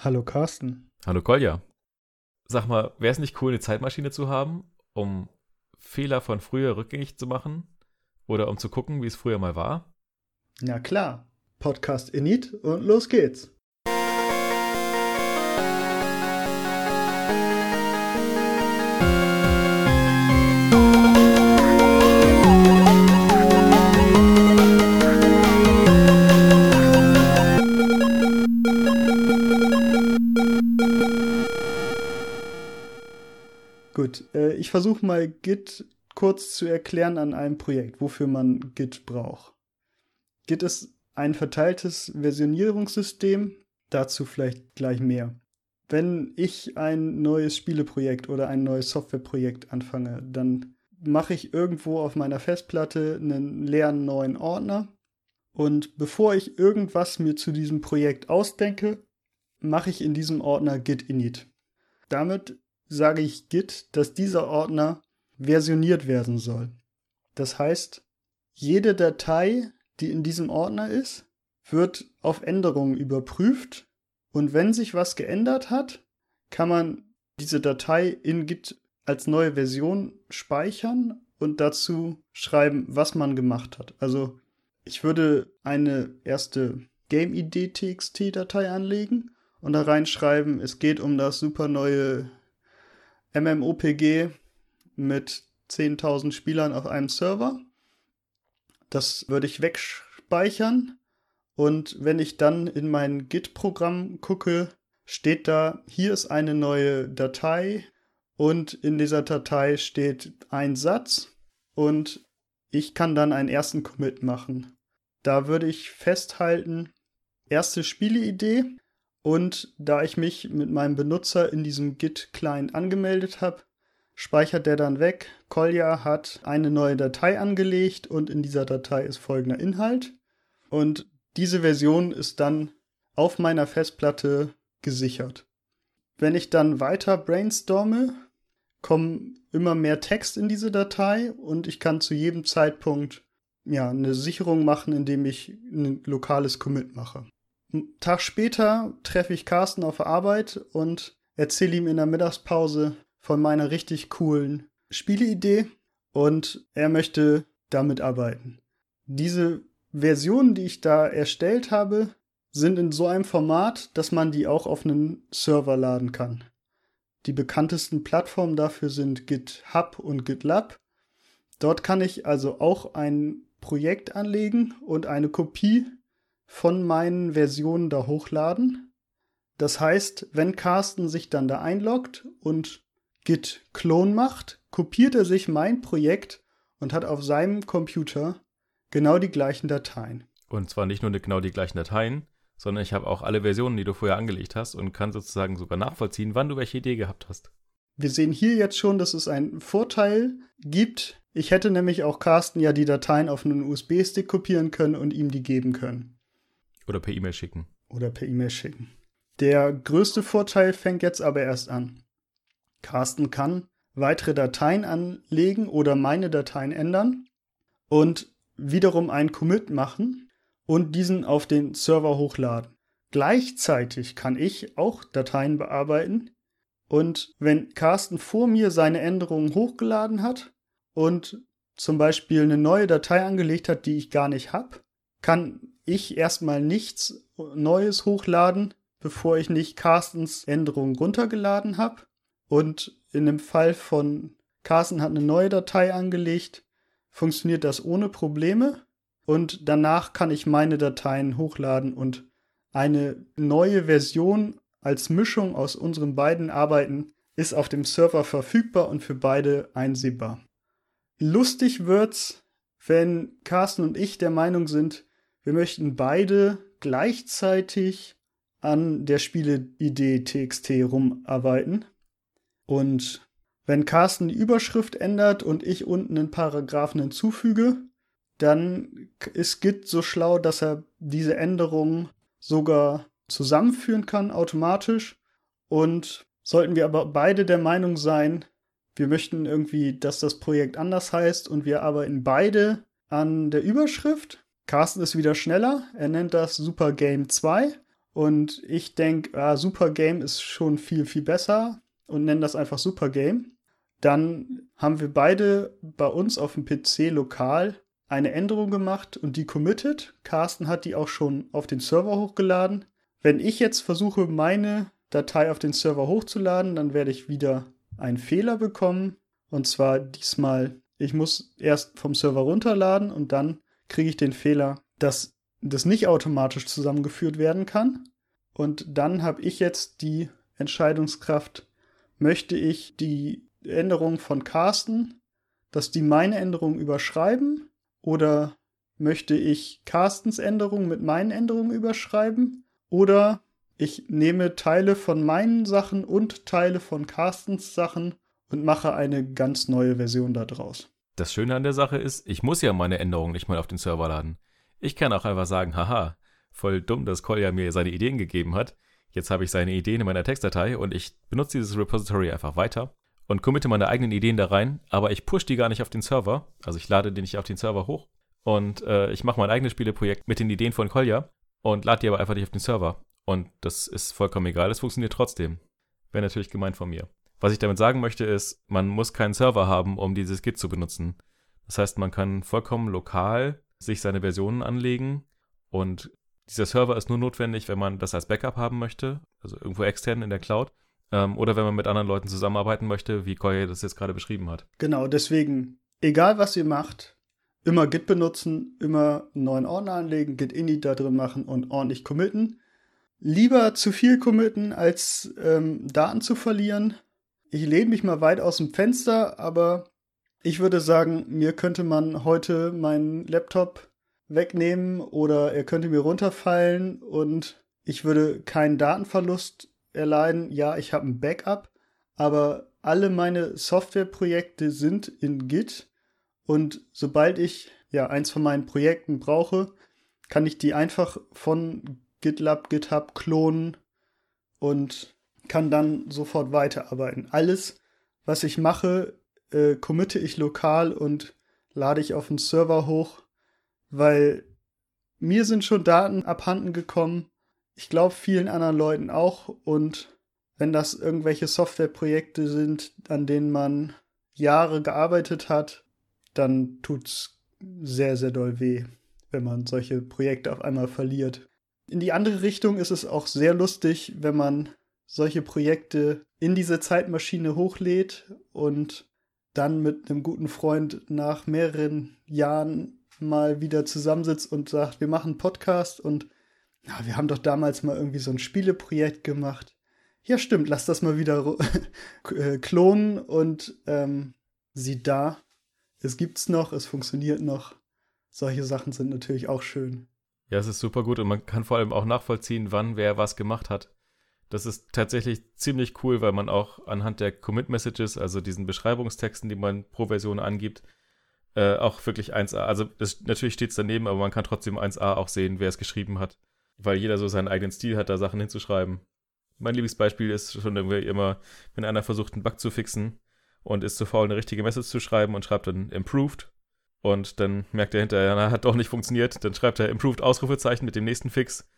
Hallo Carsten. Hallo Kolja. Sag mal, wäre es nicht cool, eine Zeitmaschine zu haben, um Fehler von früher rückgängig zu machen? Oder um zu gucken, wie es früher mal war? Na klar. Podcast Init und los geht's. Gut, äh, ich versuche mal Git kurz zu erklären an einem Projekt, wofür man Git braucht. Git ist ein verteiltes Versionierungssystem, dazu vielleicht gleich mehr. Wenn ich ein neues Spieleprojekt oder ein neues Softwareprojekt anfange, dann mache ich irgendwo auf meiner Festplatte einen leeren neuen Ordner und bevor ich irgendwas mir zu diesem Projekt ausdenke, mache ich in diesem Ordner git init. Damit sage ich Git, dass dieser Ordner versioniert werden soll. Das heißt, jede Datei, die in diesem Ordner ist, wird auf Änderungen überprüft und wenn sich was geändert hat, kann man diese Datei in Git als neue Version speichern und dazu schreiben, was man gemacht hat. Also ich würde eine erste Game-ID-TXT-Datei anlegen und da reinschreiben, es geht um das super neue MMOPG mit 10.000 Spielern auf einem Server. Das würde ich wegspeichern. Und wenn ich dann in mein Git-Programm gucke, steht da, hier ist eine neue Datei und in dieser Datei steht ein Satz und ich kann dann einen ersten Commit machen. Da würde ich festhalten, erste Spieleidee, und da ich mich mit meinem Benutzer in diesem Git-Client angemeldet habe, speichert der dann weg. Kolja hat eine neue Datei angelegt und in dieser Datei ist folgender Inhalt. Und diese Version ist dann auf meiner Festplatte gesichert. Wenn ich dann weiter brainstorme, kommen immer mehr Text in diese Datei und ich kann zu jedem Zeitpunkt ja, eine Sicherung machen, indem ich ein lokales Commit mache. Einen Tag später treffe ich Carsten auf der Arbeit und erzähle ihm in der Mittagspause von meiner richtig coolen Spieleidee und er möchte damit arbeiten. Diese Versionen, die ich da erstellt habe, sind in so einem Format, dass man die auch auf einen Server laden kann. Die bekanntesten Plattformen dafür sind GitHub und GitLab. Dort kann ich also auch ein Projekt anlegen und eine Kopie von meinen Versionen da hochladen. Das heißt, wenn Carsten sich dann da einloggt und git clone macht, kopiert er sich mein Projekt und hat auf seinem Computer genau die gleichen Dateien. Und zwar nicht nur genau die gleichen Dateien, sondern ich habe auch alle Versionen, die du vorher angelegt hast und kann sozusagen sogar nachvollziehen, wann du welche Idee gehabt hast. Wir sehen hier jetzt schon, dass es einen Vorteil gibt. Ich hätte nämlich auch Carsten ja die Dateien auf einen USB-Stick kopieren können und ihm die geben können. Oder per E-Mail schicken. Oder per E-Mail schicken. Der größte Vorteil fängt jetzt aber erst an. Carsten kann weitere Dateien anlegen oder meine Dateien ändern und wiederum einen Commit machen und diesen auf den Server hochladen. Gleichzeitig kann ich auch Dateien bearbeiten und wenn Carsten vor mir seine Änderungen hochgeladen hat und zum Beispiel eine neue Datei angelegt hat, die ich gar nicht habe, kann ich erstmal nichts Neues hochladen, bevor ich nicht Carstens Änderungen runtergeladen habe. Und in dem Fall von Carsten hat eine neue Datei angelegt, funktioniert das ohne Probleme. Und danach kann ich meine Dateien hochladen und eine neue Version als Mischung aus unseren beiden Arbeiten ist auf dem Server verfügbar und für beide einsehbar. Lustig wird's, wenn Carsten und ich der Meinung sind, wir möchten beide gleichzeitig an der Spieleidee TXT rumarbeiten. Und wenn Carsten die Überschrift ändert und ich unten einen Paragraphen hinzufüge, dann ist Git so schlau, dass er diese Änderungen sogar zusammenführen kann automatisch. Und sollten wir aber beide der Meinung sein, wir möchten irgendwie, dass das Projekt anders heißt und wir arbeiten beide an der Überschrift, Carsten ist wieder schneller. Er nennt das Super Game 2. und ich denke, ah, Super Game ist schon viel, viel besser und nenne das einfach Super Game, dann haben wir beide bei uns auf dem PC lokal eine Änderung gemacht und die committed. Carsten hat die auch schon auf den Server hochgeladen. Wenn ich jetzt versuche, meine Datei auf den Server hochzuladen, dann werde ich wieder einen Fehler bekommen. Und zwar diesmal, ich muss erst vom Server runterladen und dann kriege ich den Fehler, dass das nicht automatisch zusammengeführt werden kann. Und dann habe ich jetzt die Entscheidungskraft, möchte ich die Änderung von Carsten, dass die meine Änderung überschreiben oder möchte ich Carstens Änderung mit meinen Änderungen überschreiben oder ich nehme Teile von meinen Sachen und Teile von Carstens Sachen und mache eine ganz neue Version daraus. Das Schöne an der Sache ist, ich muss ja meine Änderungen nicht mal auf den Server laden. Ich kann auch einfach sagen, haha, voll dumm, dass Kolja mir seine Ideen gegeben hat. Jetzt habe ich seine Ideen in meiner Textdatei und ich benutze dieses Repository einfach weiter und committe meine eigenen Ideen da rein, aber ich push die gar nicht auf den Server. Also ich lade die nicht auf den Server hoch und äh, ich mache mein eigenes Spieleprojekt mit den Ideen von Kolja und lade die aber einfach nicht auf den Server. Und das ist vollkommen egal, es funktioniert trotzdem. Wäre natürlich gemeint von mir. Was ich damit sagen möchte ist, man muss keinen Server haben, um dieses Git zu benutzen. Das heißt, man kann vollkommen lokal sich seine Versionen anlegen und dieser Server ist nur notwendig, wenn man das als Backup haben möchte, also irgendwo extern in der Cloud. Ähm, oder wenn man mit anderen Leuten zusammenarbeiten möchte, wie Koye das jetzt gerade beschrieben hat. Genau, deswegen, egal was ihr macht, immer Git benutzen, immer einen neuen Ordner anlegen, Git init da drin machen und ordentlich committen. Lieber zu viel committen, als ähm, Daten zu verlieren. Ich lehne mich mal weit aus dem Fenster, aber ich würde sagen, mir könnte man heute meinen Laptop wegnehmen oder er könnte mir runterfallen und ich würde keinen Datenverlust erleiden. Ja, ich habe ein Backup, aber alle meine Softwareprojekte sind in Git und sobald ich ja eins von meinen Projekten brauche, kann ich die einfach von GitLab, GitHub klonen und kann dann sofort weiterarbeiten. Alles, was ich mache, äh, committe ich lokal und lade ich auf den Server hoch, weil mir sind schon Daten abhanden gekommen ich glaube vielen anderen Leuten auch. Und wenn das irgendwelche Softwareprojekte sind, an denen man Jahre gearbeitet hat, dann tut's sehr, sehr doll weh, wenn man solche Projekte auf einmal verliert. In die andere Richtung ist es auch sehr lustig, wenn man solche Projekte in diese Zeitmaschine hochlädt und dann mit einem guten Freund nach mehreren Jahren mal wieder zusammensitzt und sagt, wir machen einen Podcast und ja, wir haben doch damals mal irgendwie so ein Spieleprojekt gemacht. Ja, stimmt, lass das mal wieder äh, klonen und ähm, sieh da, es gibt's noch, es funktioniert noch. Solche Sachen sind natürlich auch schön. Ja, es ist super gut und man kann vor allem auch nachvollziehen, wann wer was gemacht hat. Das ist tatsächlich ziemlich cool, weil man auch anhand der Commit Messages, also diesen Beschreibungstexten, die man pro Version angibt, äh, auch wirklich 1a, also das, natürlich steht es daneben, aber man kann trotzdem 1a auch sehen, wer es geschrieben hat weil jeder so seinen eigenen Stil hat, da Sachen hinzuschreiben. Mein Lieblingsbeispiel ist schon irgendwie immer, wenn einer versucht, einen Bug zu fixen und ist zu faul, eine richtige Message zu schreiben und schreibt dann improved und dann merkt er hinterher, na, hat doch nicht funktioniert, dann schreibt er improved Ausrufezeichen mit dem nächsten Fix,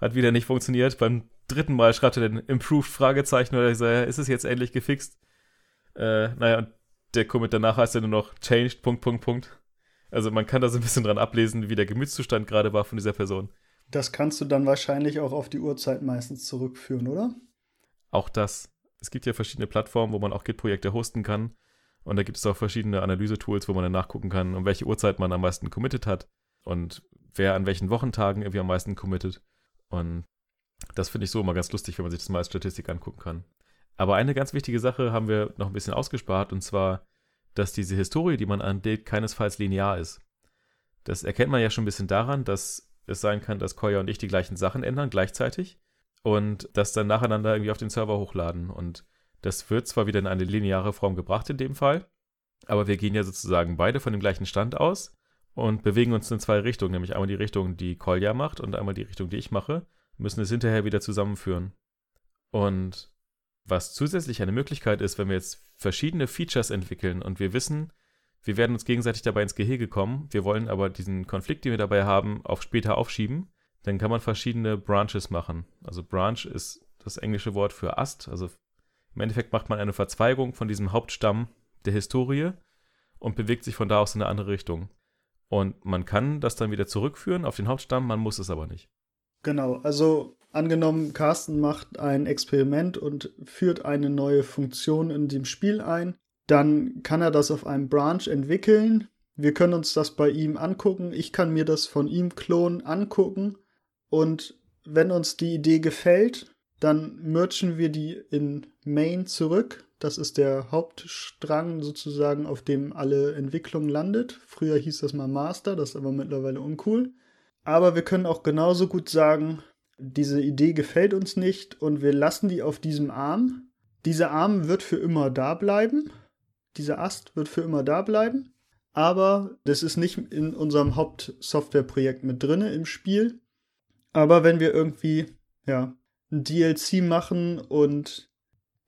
hat wieder nicht funktioniert, beim dritten Mal schreibt er dann improved Fragezeichen oder so, ist es jetzt endlich gefixt? Äh, naja, und der Commit danach heißt ja nur noch changed, Punkt, Punkt, Punkt. Also man kann da so ein bisschen dran ablesen, wie der Gemütszustand gerade war von dieser Person. Das kannst du dann wahrscheinlich auch auf die Uhrzeit meistens zurückführen, oder? Auch das. Es gibt ja verschiedene Plattformen, wo man auch Git-Projekte hosten kann. Und da gibt es auch verschiedene Analyse-Tools, wo man dann nachgucken kann, um welche Uhrzeit man am meisten committed hat und wer an welchen Wochentagen irgendwie am meisten committed. Und das finde ich so immer ganz lustig, wenn man sich das mal als Statistik angucken kann. Aber eine ganz wichtige Sache haben wir noch ein bisschen ausgespart, und zwar, dass diese Historie, die man anlegt, keinesfalls linear ist. Das erkennt man ja schon ein bisschen daran, dass es sein kann, dass Koya und ich die gleichen Sachen ändern gleichzeitig und das dann nacheinander irgendwie auf den Server hochladen. Und das wird zwar wieder in eine lineare Form gebracht in dem Fall, aber wir gehen ja sozusagen beide von dem gleichen Stand aus und bewegen uns in zwei Richtungen, nämlich einmal die Richtung, die Kolja macht und einmal die Richtung, die ich mache, müssen es hinterher wieder zusammenführen. Und was zusätzlich eine Möglichkeit ist, wenn wir jetzt verschiedene Features entwickeln und wir wissen, wir werden uns gegenseitig dabei ins Gehege kommen. Wir wollen aber diesen Konflikt, den wir dabei haben, auf später aufschieben. dann kann man verschiedene Branches machen. Also Branch ist das englische Wort für Ast. Also im Endeffekt macht man eine Verzweigung von diesem Hauptstamm der Historie und bewegt sich von da aus in eine andere Richtung. Und man kann das dann wieder zurückführen auf den Hauptstamm, man muss es aber nicht. Genau, also angenommen, Carsten macht ein Experiment und führt eine neue Funktion in dem Spiel ein, dann kann er das auf einem Branch entwickeln. Wir können uns das bei ihm angucken. Ich kann mir das von ihm klonen, angucken. Und wenn uns die Idee gefällt, dann merchen wir die in Main zurück. Das ist der Hauptstrang sozusagen, auf dem alle Entwicklung landet. Früher hieß das mal Master, das ist aber mittlerweile uncool. Aber wir können auch genauso gut sagen, diese Idee gefällt uns nicht und wir lassen die auf diesem Arm. Dieser Arm wird für immer da bleiben. Dieser Ast wird für immer da bleiben. Aber das ist nicht in unserem Hauptsoftwareprojekt mit drinne im Spiel. Aber wenn wir irgendwie, ja, ein DLC machen und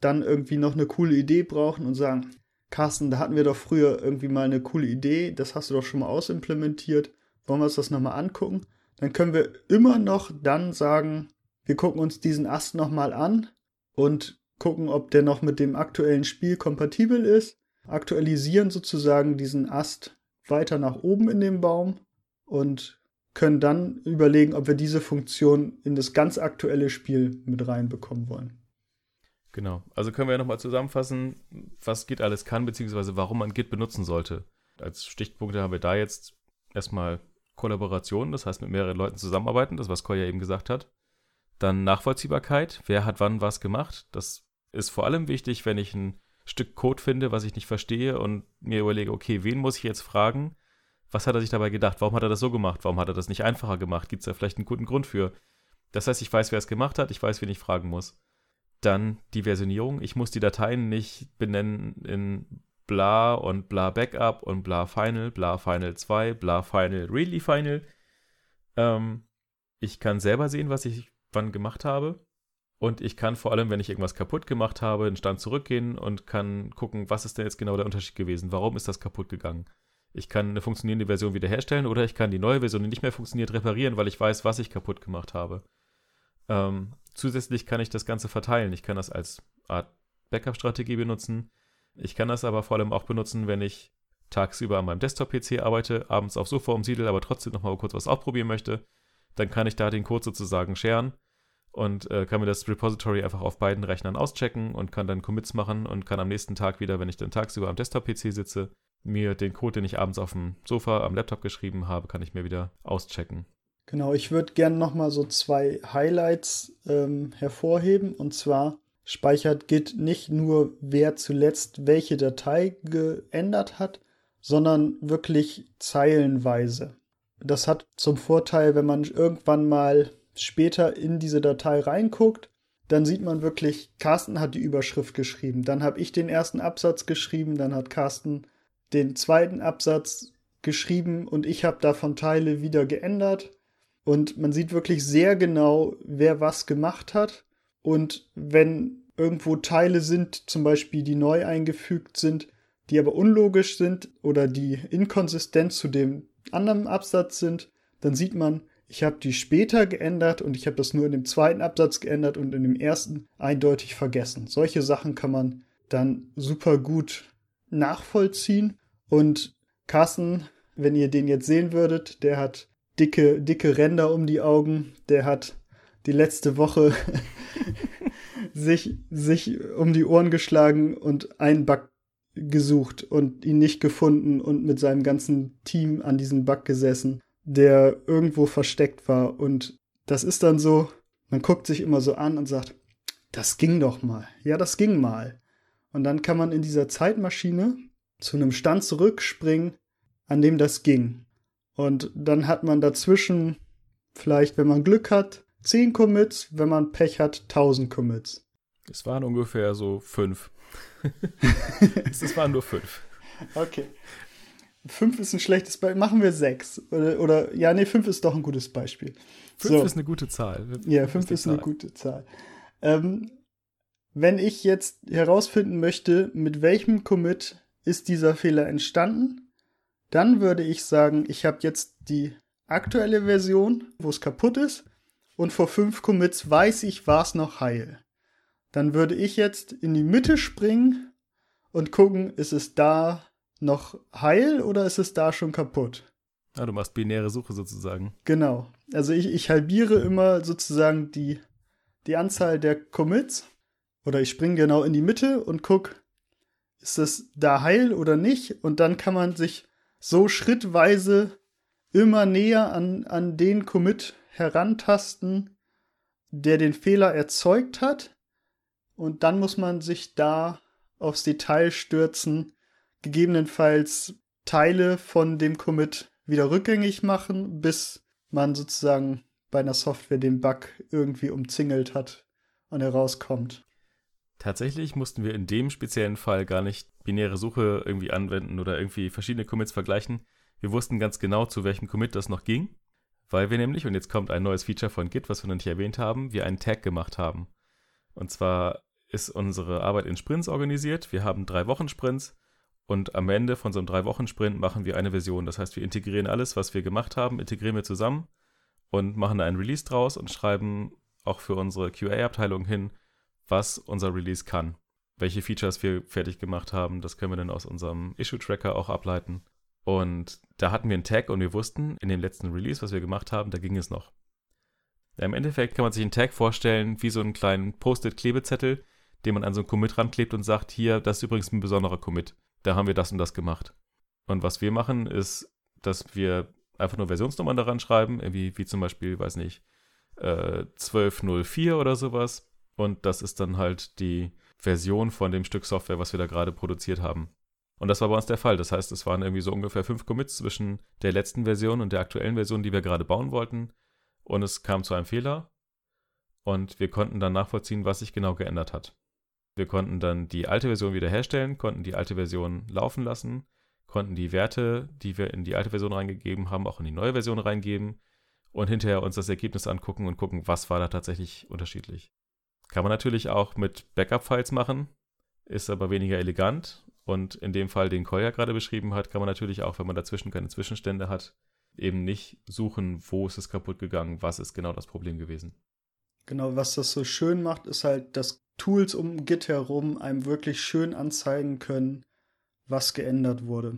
dann irgendwie noch eine coole Idee brauchen und sagen, Carsten, da hatten wir doch früher irgendwie mal eine coole Idee, das hast du doch schon mal ausimplementiert, wollen wir uns das nochmal angucken? Dann können wir immer noch dann sagen, wir gucken uns diesen Ast nochmal an und gucken, ob der noch mit dem aktuellen Spiel kompatibel ist, aktualisieren sozusagen diesen Ast weiter nach oben in dem Baum und können dann überlegen, ob wir diese Funktion in das ganz aktuelle Spiel mit reinbekommen wollen. Genau. Also können wir ja nochmal zusammenfassen, was Git alles kann, beziehungsweise warum man Git benutzen sollte. Als Stichpunkte haben wir da jetzt erstmal Kollaboration, das heißt mit mehreren Leuten zusammenarbeiten, das was Koya eben gesagt hat. Dann Nachvollziehbarkeit, wer hat wann was gemacht. Das ist vor allem wichtig, wenn ich ein Stück Code finde, was ich nicht verstehe und mir überlege, okay, wen muss ich jetzt fragen? was hat er sich dabei gedacht? Warum hat er das so gemacht? Warum hat er das nicht einfacher gemacht? Gibt es da vielleicht einen guten Grund für? Das heißt, ich weiß, wer es gemacht hat, ich weiß, wen ich fragen muss. Dann die Versionierung. Ich muss die Dateien nicht benennen in bla und bla Backup und bla Final, bla Final 2, bla Final, really Final. Ähm, ich kann selber sehen, was ich wann gemacht habe. Und ich kann vor allem, wenn ich irgendwas kaputt gemacht habe, den Stand zurückgehen und kann gucken, was ist denn jetzt genau der Unterschied gewesen? Warum ist das kaputt gegangen? Ich kann eine funktionierende Version wiederherstellen oder ich kann die neue Version, die nicht mehr funktioniert, reparieren, weil ich weiß, was ich kaputt gemacht habe. Ähm, zusätzlich kann ich das Ganze verteilen. Ich kann das als Art Backup-Strategie benutzen. Ich kann das aber vor allem auch benutzen, wenn ich tagsüber an meinem Desktop-PC arbeite, abends auf Sofa umsiedel, aber trotzdem nochmal kurz was ausprobieren möchte. Dann kann ich da den Code sozusagen sharen und äh, kann mir das Repository einfach auf beiden Rechnern auschecken und kann dann Commits machen und kann am nächsten Tag wieder, wenn ich dann tagsüber am Desktop-PC sitze, mir den Code, den ich abends auf dem Sofa am Laptop geschrieben habe, kann ich mir wieder auschecken. Genau, ich würde gerne nochmal so zwei Highlights ähm, hervorheben. Und zwar speichert Git nicht nur, wer zuletzt welche Datei geändert hat, sondern wirklich zeilenweise. Das hat zum Vorteil, wenn man irgendwann mal später in diese Datei reinguckt, dann sieht man wirklich, Carsten hat die Überschrift geschrieben, dann habe ich den ersten Absatz geschrieben, dann hat Carsten den zweiten Absatz geschrieben und ich habe davon Teile wieder geändert. Und man sieht wirklich sehr genau, wer was gemacht hat. Und wenn irgendwo Teile sind, zum Beispiel die neu eingefügt sind, die aber unlogisch sind oder die inkonsistent zu dem anderen Absatz sind, dann sieht man, ich habe die später geändert und ich habe das nur in dem zweiten Absatz geändert und in dem ersten eindeutig vergessen. Solche Sachen kann man dann super gut nachvollziehen und Carsten, wenn ihr den jetzt sehen würdet, der hat dicke, dicke Ränder um die Augen. Der hat die letzte Woche sich, sich um die Ohren geschlagen und einen Bug gesucht und ihn nicht gefunden und mit seinem ganzen Team an diesem Bug gesessen, der irgendwo versteckt war. Und das ist dann so, man guckt sich immer so an und sagt, das ging doch mal. Ja, das ging mal. Und dann kann man in dieser Zeitmaschine zu einem Stand zurückspringen, an dem das ging. Und dann hat man dazwischen vielleicht, wenn man Glück hat, 10 Commits, wenn man Pech hat, 1000 Commits. Es waren ungefähr so fünf. es waren nur fünf. Okay. Fünf ist ein schlechtes Beispiel. Machen wir sechs. Oder, oder ja, nee, fünf ist doch ein gutes Beispiel. Fünf so. ist eine gute Zahl. Ja, fünf ist, ist eine gute Zahl. Ähm, wenn ich jetzt herausfinden möchte, mit welchem Commit ist dieser Fehler entstanden, dann würde ich sagen, ich habe jetzt die aktuelle Version, wo es kaputt ist. Und vor fünf Commits weiß ich, war es noch heil. Dann würde ich jetzt in die Mitte springen und gucken, ist es da noch heil oder ist es da schon kaputt? Ah, du machst binäre Suche sozusagen. Genau. Also ich, ich halbiere immer sozusagen die, die Anzahl der Commits. Oder ich springe genau in die Mitte und gucke, ist es da heil oder nicht? Und dann kann man sich so schrittweise immer näher an, an den Commit herantasten, der den Fehler erzeugt hat. Und dann muss man sich da aufs Detail stürzen, gegebenenfalls Teile von dem Commit wieder rückgängig machen, bis man sozusagen bei einer Software den Bug irgendwie umzingelt hat und herauskommt. Tatsächlich mussten wir in dem speziellen Fall gar nicht binäre Suche irgendwie anwenden oder irgendwie verschiedene Commits vergleichen. Wir wussten ganz genau, zu welchem Commit das noch ging, weil wir nämlich, und jetzt kommt ein neues Feature von Git, was wir noch nicht erwähnt haben, wir einen Tag gemacht haben. Und zwar ist unsere Arbeit in Sprints organisiert. Wir haben drei Wochen Sprints und am Ende von so einem drei Wochen Sprint machen wir eine Version. Das heißt, wir integrieren alles, was wir gemacht haben, integrieren wir zusammen und machen einen Release draus und schreiben auch für unsere QA-Abteilung hin, was unser Release kann. Welche Features wir fertig gemacht haben, das können wir dann aus unserem Issue-Tracker auch ableiten. Und da hatten wir einen Tag und wir wussten, in dem letzten Release, was wir gemacht haben, da ging es noch. Im Endeffekt kann man sich einen Tag vorstellen wie so einen kleinen Post-it-Klebezettel, den man an so einen Commit ranklebt und sagt, hier, das ist übrigens ein besonderer Commit. Da haben wir das und das gemacht. Und was wir machen, ist, dass wir einfach nur Versionsnummern daran schreiben, irgendwie wie zum Beispiel, weiß nicht, äh, 1204 oder sowas. Und das ist dann halt die Version von dem Stück Software, was wir da gerade produziert haben. Und das war bei uns der Fall. Das heißt, es waren irgendwie so ungefähr fünf Commits zwischen der letzten Version und der aktuellen Version, die wir gerade bauen wollten. Und es kam zu einem Fehler. Und wir konnten dann nachvollziehen, was sich genau geändert hat. Wir konnten dann die alte Version wiederherstellen, konnten die alte Version laufen lassen, konnten die Werte, die wir in die alte Version reingegeben haben, auch in die neue Version reingeben und hinterher uns das Ergebnis angucken und gucken, was war da tatsächlich unterschiedlich. Kann man natürlich auch mit Backup-Files machen, ist aber weniger elegant und in dem Fall, den Koya gerade beschrieben hat, kann man natürlich auch, wenn man dazwischen keine Zwischenstände hat, eben nicht suchen, wo ist es kaputt gegangen, was ist genau das Problem gewesen. Genau, was das so schön macht, ist halt, dass Tools um Git herum einem wirklich schön anzeigen können, was geändert wurde.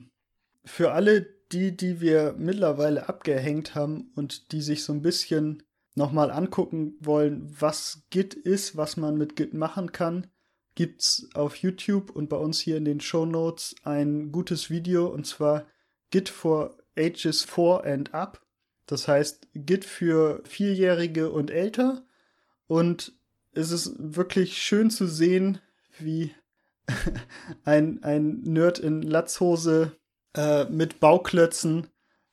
Für alle die, die wir mittlerweile abgehängt haben und die sich so ein bisschen nochmal angucken wollen, was Git ist, was man mit Git machen kann, gibt's auf YouTube und bei uns hier in den Show Notes ein gutes Video und zwar Git for Ages 4 and Up. Das heißt Git für Vierjährige und älter. Und es ist wirklich schön zu sehen, wie ein, ein Nerd in Latzhose äh, mit Bauklötzen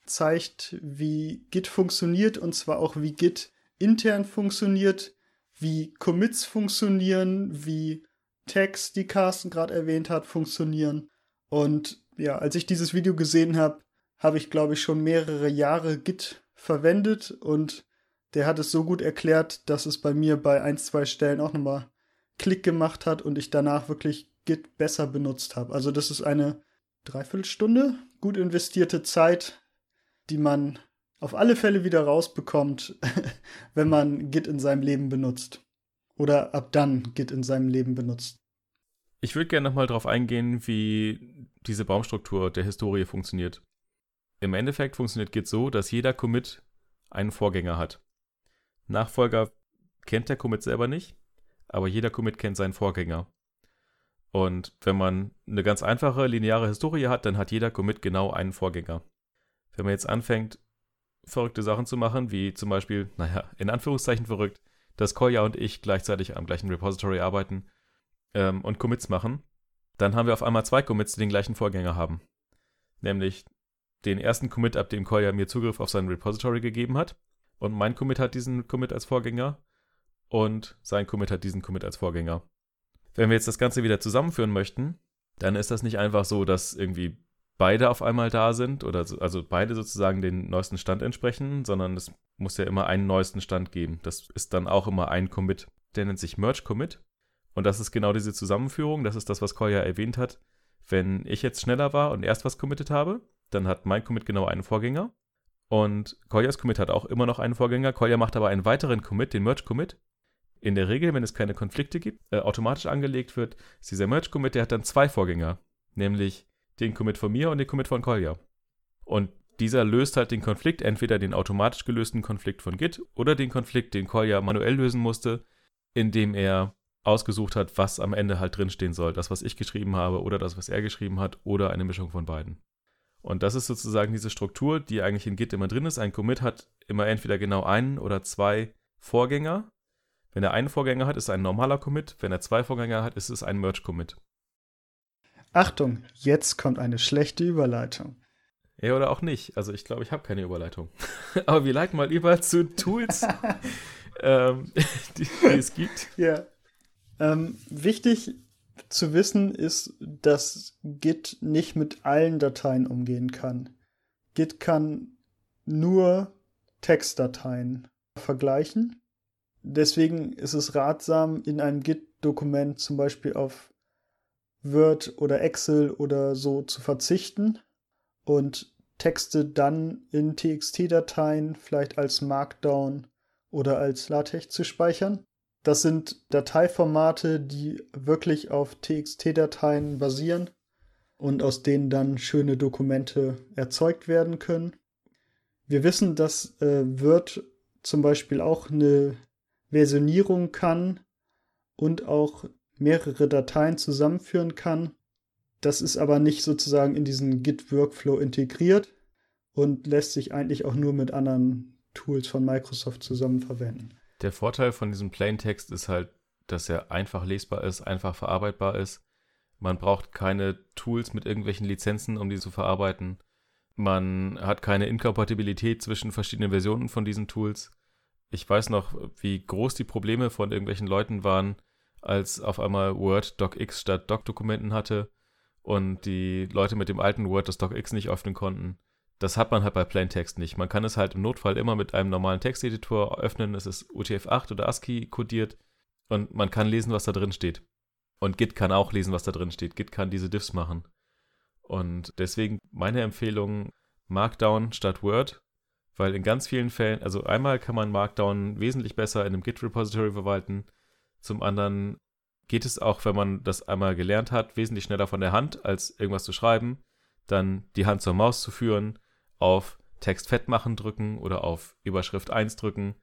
zeigt, wie Git funktioniert und zwar auch wie Git intern funktioniert, wie Commits funktionieren, wie Tags, die Carsten gerade erwähnt hat, funktionieren. Und ja, als ich dieses Video gesehen habe, habe ich, glaube ich, schon mehrere Jahre Git verwendet und der hat es so gut erklärt, dass es bei mir bei ein, zwei Stellen auch nochmal Klick gemacht hat und ich danach wirklich Git besser benutzt habe. Also das ist eine Dreiviertelstunde gut investierte Zeit, die man auf alle Fälle wieder rausbekommt, wenn man Git in seinem Leben benutzt. Oder ab dann Git in seinem Leben benutzt. Ich würde gerne nochmal darauf eingehen, wie diese Baumstruktur der Historie funktioniert. Im Endeffekt funktioniert Git so, dass jeder Commit einen Vorgänger hat. Nachfolger kennt der Commit selber nicht, aber jeder Commit kennt seinen Vorgänger. Und wenn man eine ganz einfache lineare Historie hat, dann hat jeder Commit genau einen Vorgänger. Wenn man jetzt anfängt, verrückte Sachen zu machen, wie zum Beispiel, naja, in Anführungszeichen verrückt, dass Koya und ich gleichzeitig am gleichen Repository arbeiten ähm, und Commits machen, dann haben wir auf einmal zwei Commits, die den gleichen Vorgänger haben. Nämlich den ersten Commit, ab dem Koya mir Zugriff auf sein Repository gegeben hat. Und mein Commit hat diesen Commit als Vorgänger. Und sein Commit hat diesen Commit als Vorgänger. Wenn wir jetzt das Ganze wieder zusammenführen möchten, dann ist das nicht einfach so, dass irgendwie beide auf einmal da sind oder so, also beide sozusagen den neuesten Stand entsprechen, sondern es muss ja immer einen neuesten Stand geben. Das ist dann auch immer ein Commit. Der nennt sich Merge Commit. Und das ist genau diese Zusammenführung. Das ist das, was Koya erwähnt hat. Wenn ich jetzt schneller war und erst was committed habe, dann hat mein Commit genau einen Vorgänger. Und Koljas Commit hat auch immer noch einen Vorgänger. Kolja macht aber einen weiteren Commit, den Merge Commit. In der Regel, wenn es keine Konflikte gibt, äh, automatisch angelegt wird, ist dieser Merge Commit, der hat dann zwei Vorgänger. Nämlich den Commit von mir und den Commit von Kolja. Und dieser löst halt den Konflikt, entweder den automatisch gelösten Konflikt von Git oder den Konflikt, den Kolja manuell lösen musste, indem er ausgesucht hat, was am Ende halt drinstehen soll. Das, was ich geschrieben habe oder das, was er geschrieben hat oder eine Mischung von beiden. Und das ist sozusagen diese Struktur, die eigentlich in Git immer drin ist. Ein Commit hat immer entweder genau einen oder zwei Vorgänger. Wenn er einen Vorgänger hat, ist es ein normaler Commit. Wenn er zwei Vorgänger hat, ist es ein Merge-Commit. Achtung, jetzt kommt eine schlechte Überleitung. Ja, oder auch nicht. Also ich glaube, ich habe keine Überleitung. Aber wir leiten mal über zu Tools, ähm, die, die, es gibt. Ja. Ähm, wichtig zu wissen ist, dass Git nicht mit allen Dateien umgehen kann. Git kann nur Textdateien vergleichen. Deswegen ist es ratsam, in einem Git-Dokument zum Beispiel auf Word oder Excel oder so zu verzichten und Texte dann in TXT-Dateien vielleicht als Markdown oder als LaTeX zu speichern. Das sind Dateiformate, die wirklich auf TXT-Dateien basieren und aus denen dann schöne Dokumente erzeugt werden können. Wir wissen, dass äh, Word zum Beispiel auch eine Versionierung kann und auch mehrere Dateien zusammenführen kann. Das ist aber nicht sozusagen in diesen Git-Workflow integriert und lässt sich eigentlich auch nur mit anderen Tools von Microsoft zusammen verwenden. Der Vorteil von diesem Plaintext ist halt, dass er einfach lesbar ist, einfach verarbeitbar ist. Man braucht keine Tools mit irgendwelchen Lizenzen, um die zu verarbeiten. Man hat keine Inkompatibilität zwischen verschiedenen Versionen von diesen Tools. Ich weiß noch, wie groß die Probleme von irgendwelchen Leuten waren, als auf einmal Word DocX statt Doc-Dokumenten hatte und die Leute mit dem alten Word das DocX nicht öffnen konnten. Das hat man halt bei Plaintext nicht. Man kann es halt im Notfall immer mit einem normalen Texteditor öffnen. Es ist UTF-8 oder ASCII kodiert und man kann lesen, was da drin steht. Und Git kann auch lesen, was da drin steht. Git kann diese Diffs machen. Und deswegen meine Empfehlung Markdown statt Word, weil in ganz vielen Fällen, also einmal kann man Markdown wesentlich besser in einem Git-Repository verwalten. Zum anderen geht es auch, wenn man das einmal gelernt hat, wesentlich schneller von der Hand, als irgendwas zu schreiben, dann die Hand zur Maus zu führen, auf Text fett machen drücken oder auf Überschrift 1 drücken,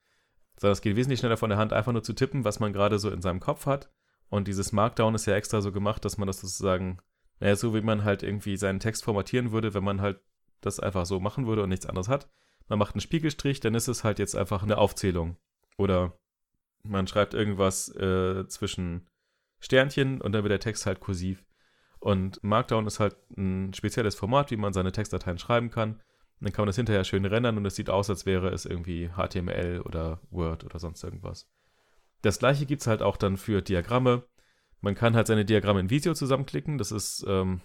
sondern es geht wesentlich schneller von der Hand, einfach nur zu tippen, was man gerade so in seinem Kopf hat. Und dieses Markdown ist ja extra so gemacht, dass man das sozusagen, naja, so wie man halt irgendwie seinen Text formatieren würde, wenn man halt das einfach so machen würde und nichts anderes hat. Man macht einen Spiegelstrich, dann ist es halt jetzt einfach eine Aufzählung. Oder man schreibt irgendwas äh, zwischen Sternchen und dann wird der Text halt kursiv. Und Markdown ist halt ein spezielles Format, wie man seine Textdateien schreiben kann. Und dann kann man das hinterher schön rendern und es sieht aus, als wäre es irgendwie HTML oder Word oder sonst irgendwas. Das gleiche gibt es halt auch dann für Diagramme. Man kann halt seine Diagramme in Visio zusammenklicken. Das ist, ähm,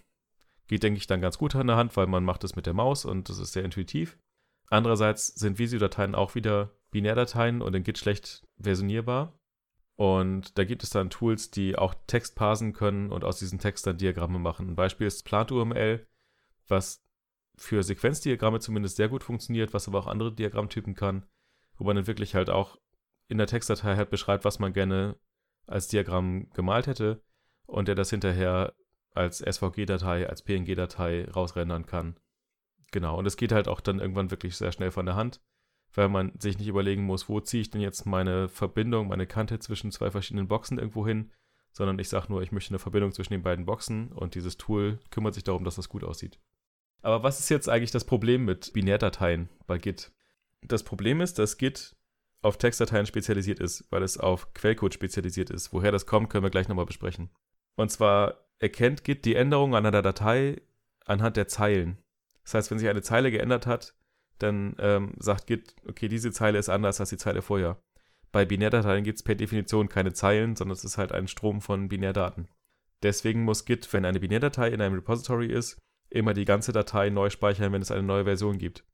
geht, denke ich, dann ganz gut an der Hand, weil man macht das mit der Maus und das ist sehr intuitiv. Andererseits sind Visio-Dateien auch wieder Binärdateien und in Git schlecht versionierbar. Und da gibt es dann Tools, die auch Text parsen können und aus diesem Text dann Diagramme machen. Ein Beispiel ist PlantUML, was für Sequenzdiagramme zumindest sehr gut funktioniert, was aber auch andere Diagrammtypen kann, wo man dann wirklich halt auch in der Textdatei halt beschreibt, was man gerne als Diagramm gemalt hätte und der das hinterher als SVG-Datei, als PNG-Datei rausrendern kann. Genau, und es geht halt auch dann irgendwann wirklich sehr schnell von der Hand weil man sich nicht überlegen muss, wo ziehe ich denn jetzt meine Verbindung, meine Kante zwischen zwei verschiedenen Boxen irgendwo hin, sondern ich sage nur, ich möchte eine Verbindung zwischen den beiden Boxen und dieses Tool kümmert sich darum, dass das gut aussieht. Aber was ist jetzt eigentlich das Problem mit Binärdateien bei Git? Das Problem ist, dass Git auf Textdateien spezialisiert ist, weil es auf Quellcode spezialisiert ist. Woher das kommt, können wir gleich nochmal besprechen. Und zwar erkennt Git die Änderungen an einer Datei anhand der Zeilen. Das heißt, wenn sich eine Zeile geändert hat, dann ähm, sagt Git, okay, diese Zeile ist anders als die Zeile vorher. Bei Binärdateien gibt es per Definition keine Zeilen, sondern es ist halt ein Strom von Binärdaten. Deswegen muss Git, wenn eine Binärdatei in einem Repository ist, immer die ganze Datei neu speichern, wenn es eine neue Version gibt.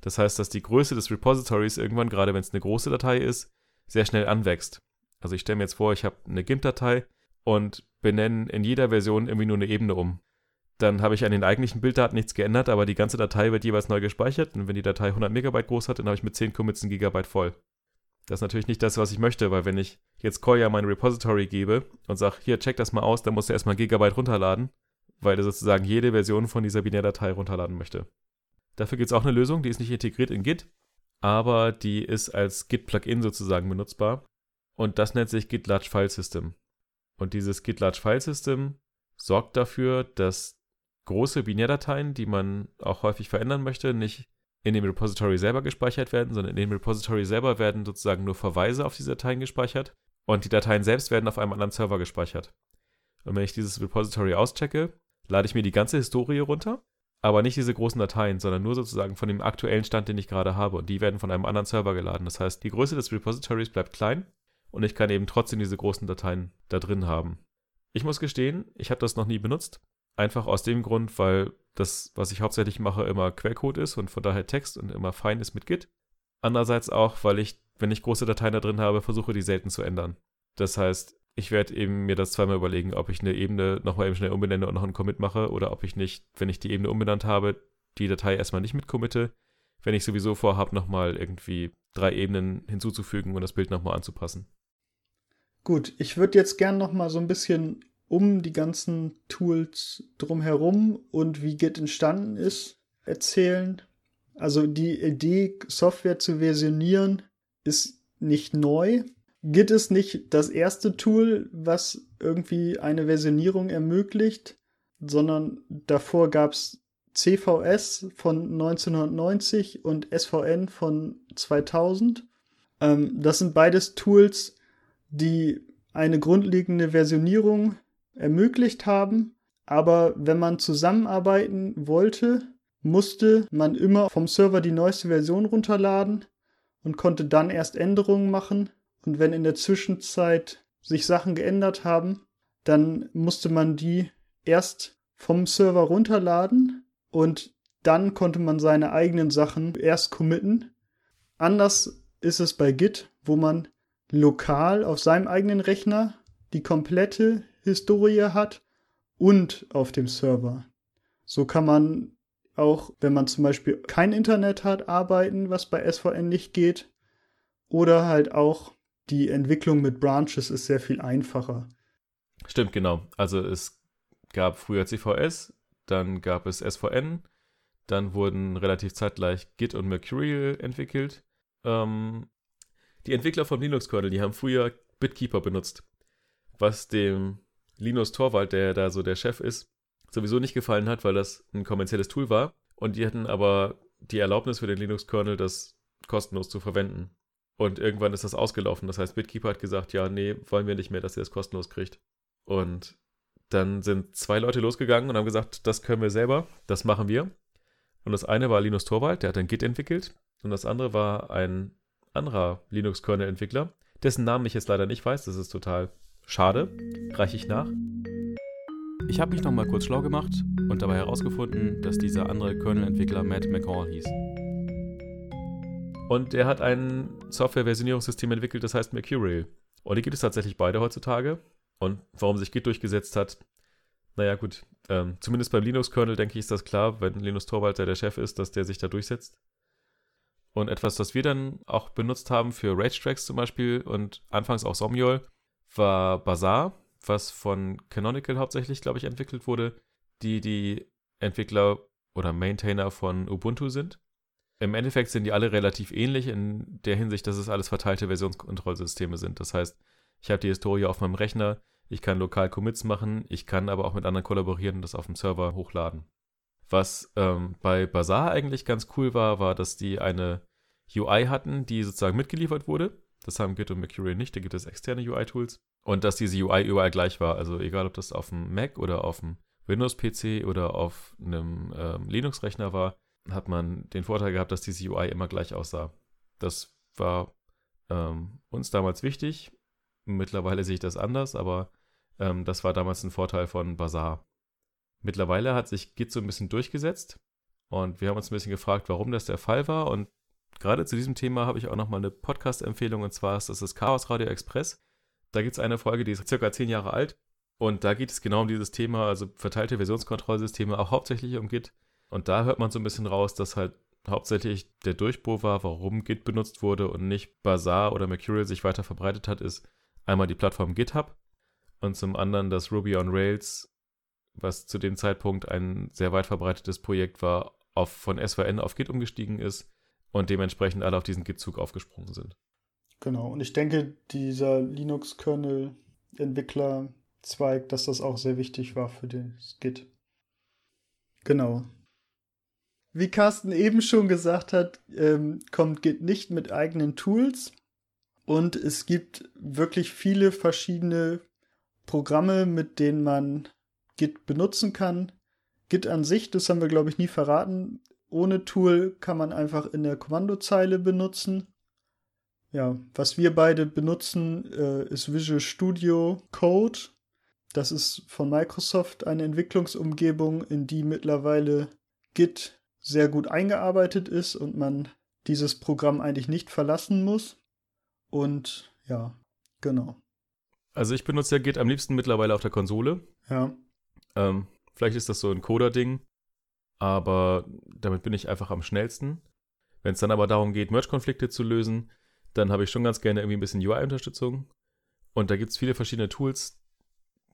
Das heißt, dass die Größe des Repositories irgendwann, gerade wenn es eine große Datei ist, sehr schnell anwächst. Also ich stelle mir jetzt vor, ich habe eine GIMP-Datei und benenne in jeder Version irgendwie nur eine Ebene um dann habe ich an den eigentlichen Bilddaten nichts geändert, aber die ganze Datei wird jeweils neu gespeichert. Und wenn die Datei 100 Megabyte groß hat, dann habe ich mit 10 Commits ein Gigabyte voll. Das ist natürlich nicht das, was ich möchte, weil wenn ich jetzt Koya mein Repository gebe und sage, hier, check das mal aus, dann muss er erstmal ein Gigabyte runterladen, weil er sozusagen jede Version von dieser Binärdatei runterladen möchte. Dafür gibt es auch eine Lösung, die ist nicht integriert in Git, aber die ist als Git-Plugin sozusagen benutzbar. Und das nennt sich Git Large File System. Und dieses Git Large File System sorgt dafür, dass große Binärdateien, die man auch häufig verändern möchte, nicht in dem Repository selber gespeichert werden, sondern in dem Repository selber werden sozusagen nur Verweise auf diese Dateien gespeichert und die Dateien selbst werden auf einem anderen Server gespeichert. Und wenn ich dieses Repository auschecke, lade ich mir die ganze Historie runter, aber nicht diese großen Dateien, sondern nur sozusagen von dem aktuellen Stand, den ich gerade habe. Und die werden von einem anderen Server geladen. Das heißt, die Größe des Repositories bleibt klein und ich kann eben trotzdem diese großen Dateien da drin haben. Ich muss gestehen, ich habe das noch nie benutzt. Einfach aus dem Grund, weil das, was ich hauptsächlich mache, immer Quellcode ist und von daher Text und immer fein ist mit Git. Andererseits auch, weil ich, wenn ich große Dateien da drin habe, versuche, die selten zu ändern. Das heißt, ich werde eben mir das zweimal überlegen, ob ich eine Ebene nochmal eben schnell umbenenne und noch einen Commit mache oder ob ich nicht, wenn ich die Ebene umbenannt habe, die Datei erstmal nicht mitcommitte, wenn ich sowieso vorhabe, nochmal irgendwie drei Ebenen hinzuzufügen und das Bild nochmal anzupassen. Gut, ich würde jetzt gern nochmal so ein bisschen um die ganzen Tools drumherum und wie Git entstanden ist erzählen. Also die Idee, Software zu versionieren, ist nicht neu. Git ist nicht das erste Tool, was irgendwie eine Versionierung ermöglicht, sondern davor gab es CVS von 1990 und SVN von 2000. Ähm, das sind beides Tools, die eine grundlegende Versionierung ermöglicht haben. Aber wenn man zusammenarbeiten wollte, musste man immer vom Server die neueste Version runterladen und konnte dann erst Änderungen machen und wenn in der Zwischenzeit sich Sachen geändert haben, dann musste man die erst vom Server runterladen und dann konnte man seine eigenen Sachen erst committen. Anders ist es bei Git, wo man lokal auf seinem eigenen Rechner die komplette Historie hat und auf dem Server. So kann man auch, wenn man zum Beispiel kein Internet hat, arbeiten, was bei SVN nicht geht. Oder halt auch die Entwicklung mit Branches ist sehr viel einfacher. Stimmt, genau. Also es gab früher CVS, dann gab es SVN, dann wurden relativ zeitgleich Git und Mercurial entwickelt. Ähm, die Entwickler vom Linux-Kernel, die haben früher Bitkeeper benutzt, was dem Linus Torwald, der da so der Chef ist, sowieso nicht gefallen hat, weil das ein kommerzielles Tool war. Und die hatten aber die Erlaubnis für den Linux-Kernel, das kostenlos zu verwenden. Und irgendwann ist das ausgelaufen. Das heißt, Bitkeeper hat gesagt, ja, nee, wollen wir nicht mehr, dass ihr das kostenlos kriegt. Und dann sind zwei Leute losgegangen und haben gesagt, das können wir selber, das machen wir. Und das eine war Linus Torwald, der hat ein Git entwickelt. Und das andere war ein anderer Linux-Kernel-Entwickler, dessen Namen ich jetzt leider nicht weiß. Das ist total schade. Reiche ich nach. Ich habe mich nochmal kurz schlau gemacht und dabei herausgefunden, dass dieser andere Kernel-Entwickler Matt McCall hieß. Und er hat ein Software-Versionierungssystem entwickelt, das heißt Mercurial. Und die gibt es tatsächlich beide heutzutage. Und warum sich Git durchgesetzt hat, naja, gut. Ähm, zumindest beim Linux-Kernel, denke ich, ist das klar, wenn Linus Torvalds der Chef ist, dass der sich da durchsetzt. Und etwas, das wir dann auch benutzt haben für Rage-Tracks zum Beispiel und anfangs auch Somniol, war Bazaar, was von Canonical hauptsächlich, glaube ich, entwickelt wurde, die die Entwickler oder Maintainer von Ubuntu sind. Im Endeffekt sind die alle relativ ähnlich in der Hinsicht, dass es alles verteilte Versionskontrollsysteme sind. Das heißt, ich habe die Historie auf meinem Rechner, ich kann lokal Commits machen, ich kann aber auch mit anderen kollaborieren und das auf dem Server hochladen. Was ähm, bei Bazaar eigentlich ganz cool war, war, dass die eine UI hatten, die sozusagen mitgeliefert wurde. Das haben Git und Mercurial nicht, da gibt es externe UI-Tools. Und dass diese UI überall gleich war. Also egal, ob das auf dem Mac oder auf dem Windows-PC oder auf einem ähm, Linux-Rechner war, hat man den Vorteil gehabt, dass diese UI immer gleich aussah. Das war ähm, uns damals wichtig. Mittlerweile sehe ich das anders, aber ähm, das war damals ein Vorteil von Bazaar. Mittlerweile hat sich Git so ein bisschen durchgesetzt und wir haben uns ein bisschen gefragt, warum das der Fall war. Und gerade zu diesem Thema habe ich auch nochmal eine Podcast-Empfehlung und zwar ist das das Chaos Radio Express. Da gibt es eine Folge, die ist circa zehn Jahre alt Und da geht es genau um dieses Thema, also verteilte Versionskontrollsysteme, auch hauptsächlich um Git. Und da hört man so ein bisschen raus, dass halt hauptsächlich der Durchbruch war, warum Git benutzt wurde und nicht Bazaar oder Mercurial sich weiter verbreitet hat, ist einmal die Plattform GitHub und zum anderen das Ruby on Rails, was zu dem Zeitpunkt ein sehr weit verbreitetes Projekt war, auf, von SVN auf Git umgestiegen ist und dementsprechend alle auf diesen Git-Zug aufgesprungen sind. Genau, und ich denke, dieser Linux-Kernel-Entwickler-Zweig, dass das auch sehr wichtig war für das Git. Genau. Wie Carsten eben schon gesagt hat, ähm, kommt Git nicht mit eigenen Tools. Und es gibt wirklich viele verschiedene Programme, mit denen man Git benutzen kann. Git an sich, das haben wir, glaube ich, nie verraten. Ohne Tool kann man einfach in der Kommandozeile benutzen. Ja, was wir beide benutzen, äh, ist Visual Studio Code. Das ist von Microsoft eine Entwicklungsumgebung, in die mittlerweile Git sehr gut eingearbeitet ist und man dieses Programm eigentlich nicht verlassen muss. Und ja, genau. Also ich benutze ja Git am liebsten mittlerweile auf der Konsole. Ja. Ähm, vielleicht ist das so ein Coder-Ding, aber damit bin ich einfach am schnellsten. Wenn es dann aber darum geht, Merge-Konflikte zu lösen, dann habe ich schon ganz gerne irgendwie ein bisschen UI-Unterstützung. Und da gibt es viele verschiedene Tools.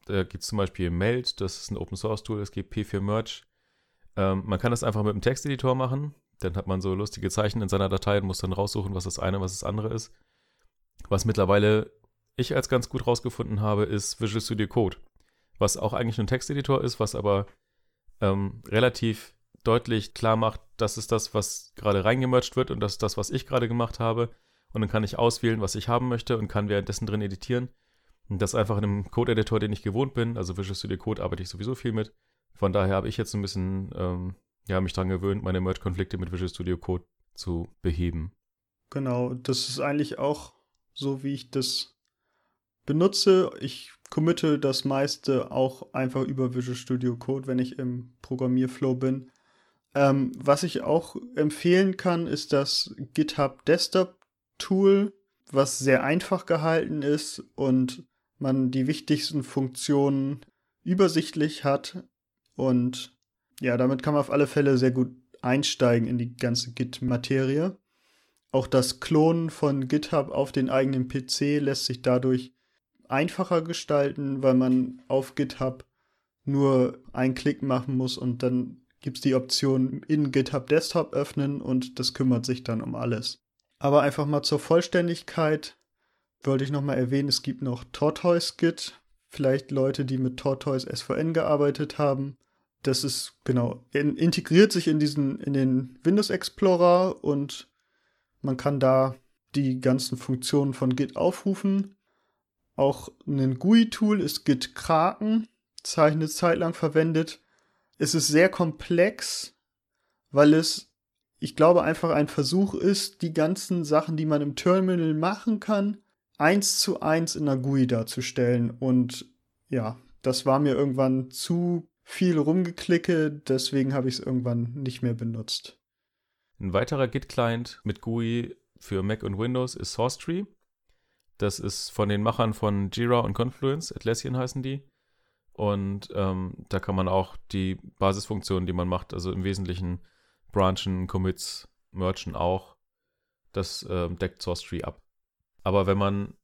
Da gibt es zum Beispiel Meld, das ist ein Open-Source-Tool, es gibt P4 Merge. Ähm, man kann das einfach mit einem Texteditor machen. Dann hat man so lustige Zeichen in seiner Datei und muss dann raussuchen, was das eine, was das andere ist. Was mittlerweile ich als ganz gut rausgefunden habe, ist Visual Studio Code. Was auch eigentlich ein Texteditor ist, was aber ähm, relativ deutlich klar macht, das ist das, was gerade reingemerged wird und das ist das, was ich gerade gemacht habe. Und dann kann ich auswählen, was ich haben möchte und kann währenddessen drin editieren. Und das einfach in einem Code-Editor, den ich gewohnt bin. Also Visual Studio Code arbeite ich sowieso viel mit. Von daher habe ich jetzt ein bisschen ähm, ja, mich daran gewöhnt, meine Merge-Konflikte mit Visual Studio Code zu beheben. Genau, das ist eigentlich auch so, wie ich das benutze. Ich committe das meiste auch einfach über Visual Studio Code, wenn ich im Programmierflow bin. Ähm, was ich auch empfehlen kann, ist das GitHub Desktop Tool, was sehr einfach gehalten ist und man die wichtigsten Funktionen übersichtlich hat. Und ja, damit kann man auf alle Fälle sehr gut einsteigen in die ganze Git-Materie. Auch das Klonen von GitHub auf den eigenen PC lässt sich dadurch einfacher gestalten, weil man auf GitHub nur einen Klick machen muss und dann gibt es die Option in GitHub Desktop öffnen und das kümmert sich dann um alles. Aber einfach mal zur Vollständigkeit wollte ich nochmal erwähnen, es gibt noch Tortoise Git. Vielleicht Leute, die mit Tortoise SVN gearbeitet haben. Das ist genau in, integriert sich in diesen in den Windows Explorer und man kann da die ganzen Funktionen von Git aufrufen. Auch ein GUI-Tool ist Git Kraken. Das habe ich eine Zeit lang verwendet. Es ist sehr komplex, weil es ich glaube, einfach ein Versuch ist, die ganzen Sachen, die man im Terminal machen kann, eins zu eins in der GUI darzustellen. Und ja, das war mir irgendwann zu viel rumgeklicke, deswegen habe ich es irgendwann nicht mehr benutzt. Ein weiterer Git-Client mit GUI für Mac und Windows ist SourceTree. Das ist von den Machern von Jira und Confluence, Atlassian heißen die. Und ähm, da kann man auch die Basisfunktionen, die man macht, also im Wesentlichen Branchen, Commits, Merchen auch. Das äh, deckt SourceTree ab. Aber wenn man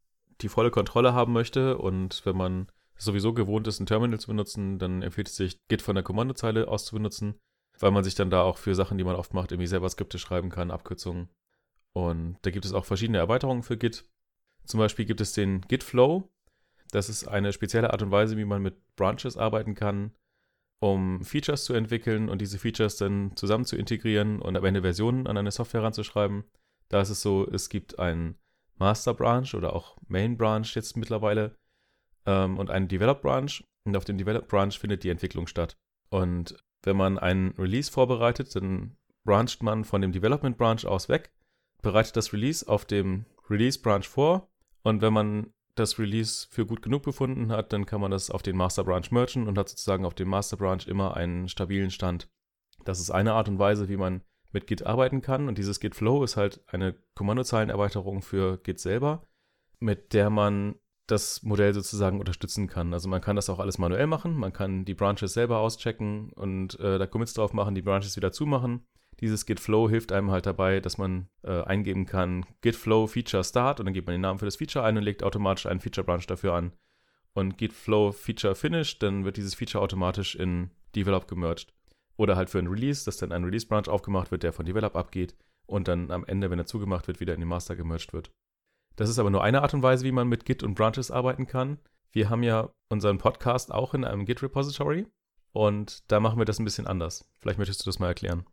die volle Kontrolle haben möchte und wenn man sowieso gewohnt ist, ein Terminal zu benutzen, dann empfiehlt es sich, Git von der Kommandozeile aus zu benutzen, weil man sich dann da auch für Sachen, die man oft macht, irgendwie selber Skripte schreiben kann, Abkürzungen. Und da gibt es auch verschiedene Erweiterungen für Git. Zum Beispiel gibt es den Git Flow. Das ist eine spezielle Art und Weise, wie man mit Branches arbeiten kann, um Features zu entwickeln und diese Features dann zusammen zu integrieren und am Ende Versionen an eine Software ranzuschreiben. Da ist es so, es gibt einen Master Branch oder auch Main Branch jetzt mittlerweile ähm, und einen Develop Branch. Und auf dem Develop Branch findet die Entwicklung statt. Und wenn man einen Release vorbereitet, dann brancht man von dem Development Branch aus weg, bereitet das Release auf dem Release Branch vor. Und wenn man das Release für gut genug befunden hat, dann kann man das auf den Master Branch mergen und hat sozusagen auf dem Master Branch immer einen stabilen Stand. Das ist eine Art und Weise, wie man mit Git arbeiten kann. Und dieses Git Flow ist halt eine Kommandozeilenerweiterung für Git selber, mit der man das Modell sozusagen unterstützen kann. Also man kann das auch alles manuell machen, man kann die Branches selber auschecken und äh, da Commits drauf machen, die Branches wieder zumachen. Dieses Git Flow hilft einem halt dabei, dass man äh, eingeben kann Git Flow Feature Start und dann gibt man den Namen für das Feature ein und legt automatisch einen Feature Branch dafür an. Und Git Flow Feature Finish, dann wird dieses Feature automatisch in Develop gemerged. Oder halt für ein Release, dass dann ein Release Branch aufgemacht wird, der von Develop abgeht und dann am Ende, wenn er zugemacht wird, wieder in den Master gemerged wird. Das ist aber nur eine Art und Weise, wie man mit Git und Branches arbeiten kann. Wir haben ja unseren Podcast auch in einem Git-Repository und da machen wir das ein bisschen anders. Vielleicht möchtest du das mal erklären.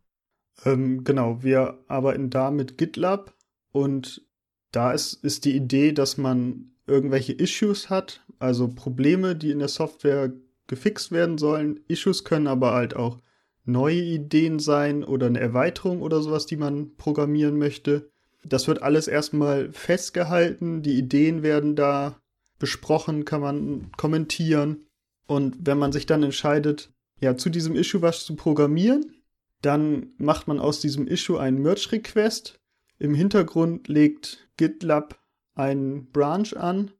Ähm, genau, wir arbeiten da mit GitLab und da ist, ist die Idee, dass man irgendwelche Issues hat, also Probleme, die in der Software gefixt werden sollen. Issues können aber halt auch neue Ideen sein oder eine Erweiterung oder sowas, die man programmieren möchte. Das wird alles erstmal festgehalten, die Ideen werden da besprochen, kann man kommentieren. Und wenn man sich dann entscheidet, ja, zu diesem Issue was zu programmieren, dann macht man aus diesem Issue einen Merge-Request. Im Hintergrund legt GitLab einen Branch an,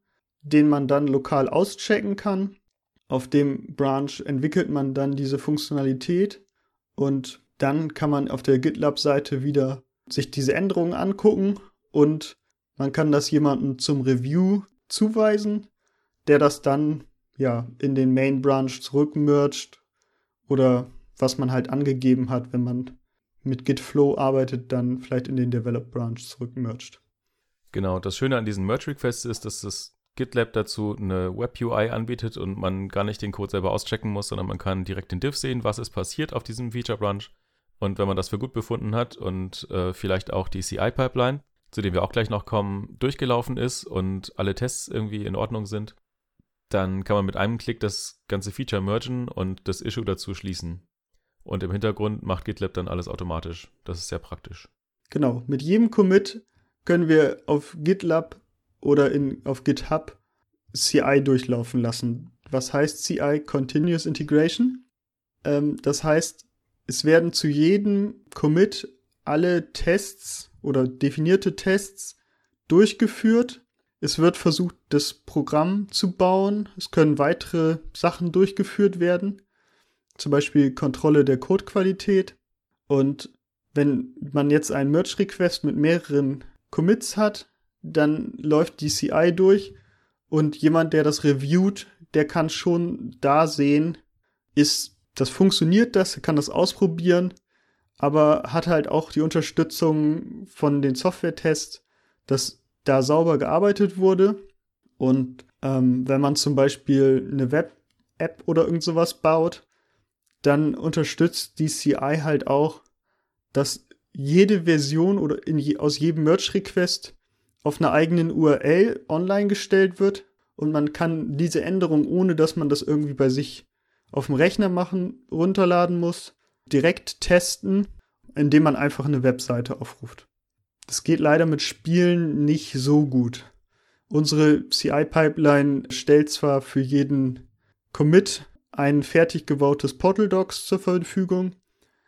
den man dann lokal auschecken kann. Auf dem Branch entwickelt man dann diese Funktionalität und dann kann man auf der GitLab-Seite wieder sich diese Änderungen angucken und man kann das jemandem zum Review zuweisen, der das dann ja in den Main Branch zurückmergt oder was man halt angegeben hat, wenn man mit Git Flow arbeitet, dann vielleicht in den Develop Branch zurückmergt. Genau, das Schöne an diesen Merge Requests ist, dass das GitLab dazu eine Web UI anbietet und man gar nicht den Code selber auschecken muss, sondern man kann direkt den Diff sehen, was ist passiert auf diesem Feature Branch und wenn man das für gut befunden hat und äh, vielleicht auch die CI-Pipeline, zu dem wir auch gleich noch kommen, durchgelaufen ist und alle Tests irgendwie in Ordnung sind, dann kann man mit einem Klick das ganze Feature mergen und das Issue dazu schließen. Und im Hintergrund macht GitLab dann alles automatisch. Das ist sehr praktisch. Genau. Mit jedem Commit können wir auf GitLab oder in, auf GitHub CI durchlaufen lassen. Was heißt CI? Continuous Integration. Ähm, das heißt, es werden zu jedem Commit alle Tests oder definierte Tests durchgeführt. Es wird versucht, das Programm zu bauen. Es können weitere Sachen durchgeführt werden. Zum Beispiel Kontrolle der Codequalität. Und wenn man jetzt einen Merge-Request mit mehreren Commits hat, dann läuft die CI durch und jemand, der das reviewt, der kann schon da sehen, ist das funktioniert das, kann das ausprobieren, aber hat halt auch die Unterstützung von den Software-Tests, dass da sauber gearbeitet wurde. Und ähm, wenn man zum Beispiel eine Web-App oder irgend sowas baut, dann unterstützt die CI halt auch, dass jede Version oder je, aus jedem Merge-Request auf einer eigenen URL online gestellt wird und man kann diese Änderung, ohne dass man das irgendwie bei sich auf dem Rechner machen, runterladen muss, direkt testen, indem man einfach eine Webseite aufruft. Das geht leider mit Spielen nicht so gut. Unsere CI-Pipeline stellt zwar für jeden Commit ein fertig gebautes Portal Docs zur Verfügung,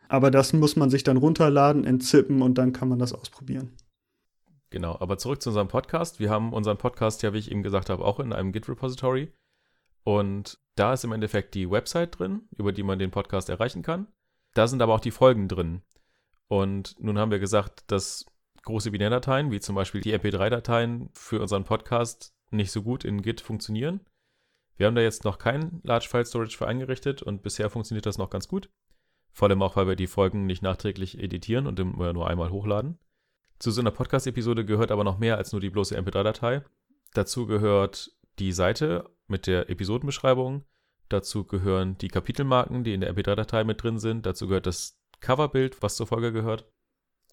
aber das muss man sich dann runterladen, entzippen und dann kann man das ausprobieren. Genau, aber zurück zu unserem Podcast. Wir haben unseren Podcast ja, wie ich eben gesagt habe, auch in einem Git-Repository. Und da ist im Endeffekt die Website drin, über die man den Podcast erreichen kann. Da sind aber auch die Folgen drin. Und nun haben wir gesagt, dass große Binärdateien, wie zum Beispiel die MP3-Dateien für unseren Podcast, nicht so gut in Git funktionieren. Wir haben da jetzt noch kein Large File Storage für eingerichtet und bisher funktioniert das noch ganz gut. Vor allem auch, weil wir die Folgen nicht nachträglich editieren und nur einmal hochladen. Zu so einer Podcast-Episode gehört aber noch mehr als nur die bloße MP3-Datei. Dazu gehört die Seite mit der Episodenbeschreibung. Dazu gehören die Kapitelmarken, die in der MP3-Datei mit drin sind. Dazu gehört das Coverbild, was zur Folge gehört.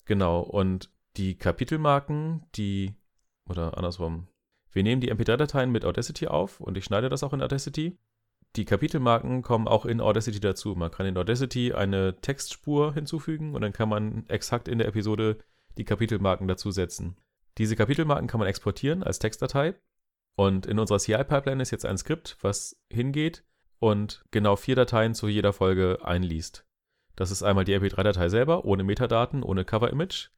Genau, und die Kapitelmarken, die, oder andersrum, wir nehmen die MP3-Dateien mit Audacity auf und ich schneide das auch in Audacity. Die Kapitelmarken kommen auch in Audacity dazu. Man kann in Audacity eine Textspur hinzufügen und dann kann man exakt in der Episode die Kapitelmarken dazusetzen. Diese Kapitelmarken kann man exportieren als Textdatei und in unserer CI-Pipeline ist jetzt ein Skript, was hingeht und genau vier Dateien zu jeder Folge einliest. Das ist einmal die MP3-Datei selber, ohne Metadaten, ohne Cover-Image.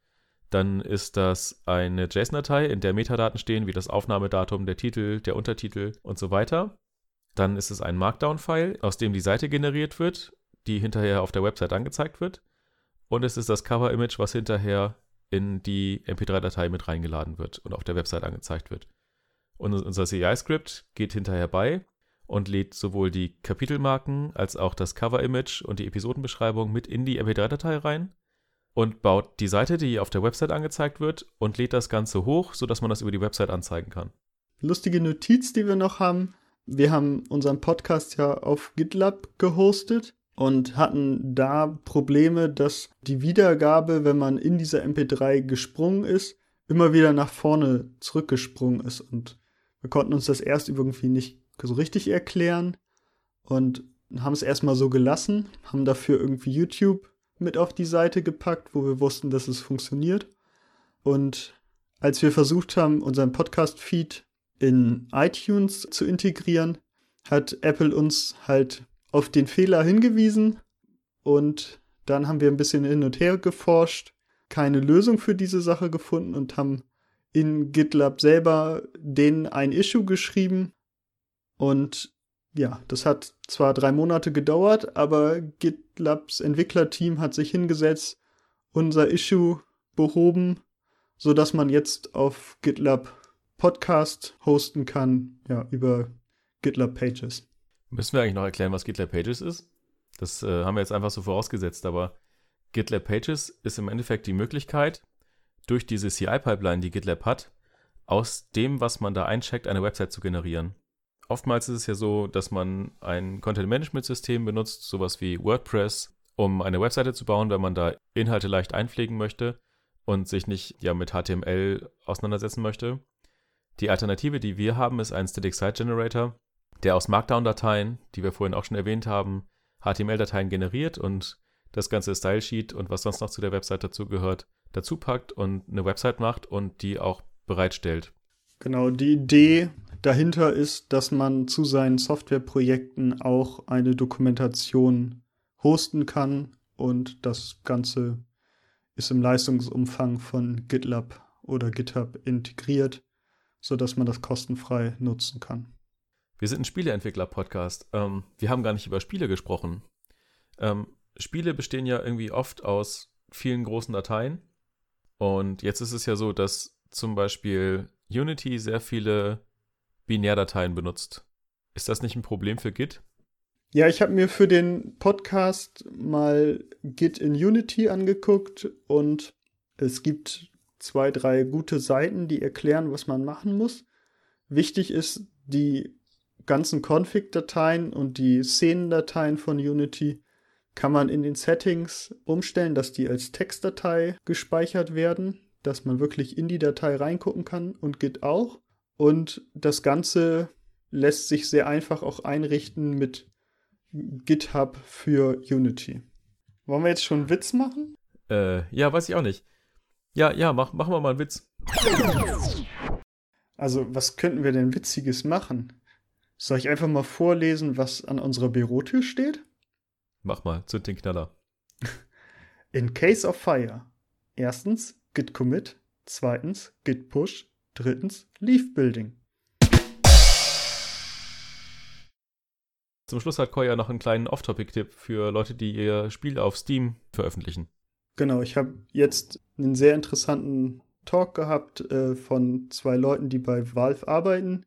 Dann ist das eine JSON-Datei, in der Metadaten stehen, wie das Aufnahmedatum, der Titel, der Untertitel und so weiter. Dann ist es ein Markdown-File, aus dem die Seite generiert wird, die hinterher auf der Website angezeigt wird. Und es ist das Cover-Image, was hinterher in die MP3-Datei mit reingeladen wird und auf der Website angezeigt wird. Und unser CI-Script geht hinterher bei und lädt sowohl die Kapitelmarken als auch das Cover-Image und die Episodenbeschreibung mit in die MP3-Datei rein und baut die Seite, die auf der Website angezeigt wird, und lädt das Ganze hoch, sodass man das über die Website anzeigen kann. Lustige Notiz, die wir noch haben. Wir haben unseren Podcast ja auf GitLab gehostet und hatten da Probleme, dass die Wiedergabe, wenn man in dieser MP3 gesprungen ist, immer wieder nach vorne zurückgesprungen ist. Und wir konnten uns das erst irgendwie nicht so richtig erklären und haben es erstmal so gelassen, haben dafür irgendwie YouTube mit auf die Seite gepackt, wo wir wussten, dass es funktioniert. Und als wir versucht haben, unseren Podcast-Feed in iTunes zu integrieren, hat Apple uns halt auf den Fehler hingewiesen und dann haben wir ein bisschen hin und her geforscht, keine Lösung für diese Sache gefunden und haben in GitLab selber denen ein Issue geschrieben. Und ja, das hat zwar drei Monate gedauert, aber GitLabs Entwicklerteam hat sich hingesetzt, unser Issue behoben, so dass man jetzt auf GitLab Podcast hosten kann, ja, über GitLab Pages. Müssen wir eigentlich noch erklären, was GitLab Pages ist? Das äh, haben wir jetzt einfach so vorausgesetzt, aber GitLab Pages ist im Endeffekt die Möglichkeit, durch diese CI-Pipeline, die GitLab hat, aus dem, was man da eincheckt, eine Website zu generieren. Oftmals ist es ja so, dass man ein Content-Management-System benutzt, sowas wie WordPress, um eine Webseite zu bauen, wenn man da Inhalte leicht einpflegen möchte und sich nicht ja mit HTML auseinandersetzen möchte. Die Alternative, die wir haben, ist ein Static Site Generator, der aus Markdown-Dateien, die wir vorhin auch schon erwähnt haben, HTML-Dateien generiert und das ganze Style-Sheet und was sonst noch zu der Website dazu gehört, dazu packt und eine Website macht und die auch bereitstellt. Genau, die Idee dahinter ist, dass man zu seinen Softwareprojekten auch eine Dokumentation hosten kann und das Ganze ist im Leistungsumfang von GitLab oder GitHub integriert, sodass man das kostenfrei nutzen kann. Wir sind ein Spieleentwickler-Podcast. Ähm, wir haben gar nicht über Spiele gesprochen. Ähm, Spiele bestehen ja irgendwie oft aus vielen großen Dateien. Und jetzt ist es ja so, dass zum Beispiel Unity sehr viele Binärdateien benutzt. Ist das nicht ein Problem für Git? Ja, ich habe mir für den Podcast mal Git in Unity angeguckt und es gibt zwei, drei gute Seiten, die erklären, was man machen muss. Wichtig ist, die ganzen Config-Dateien und die Szenendateien von Unity kann man in den Settings umstellen, dass die als Textdatei gespeichert werden, dass man wirklich in die Datei reingucken kann und Git auch. Und das Ganze lässt sich sehr einfach auch einrichten mit GitHub für Unity. Wollen wir jetzt schon einen Witz machen? Äh, ja, weiß ich auch nicht. Ja, ja, mach, machen wir mal einen Witz. Also, was könnten wir denn Witziges machen? Soll ich einfach mal vorlesen, was an unserer Bürotür steht? Mach mal, zünd den Knaller. In case of fire. Erstens git commit, zweitens git push, drittens leaf building. Zum Schluss hat Koya noch einen kleinen Off-Topic-Tipp für Leute, die ihr Spiel auf Steam veröffentlichen. Genau, ich habe jetzt einen sehr interessanten Talk gehabt äh, von zwei Leuten, die bei Valve arbeiten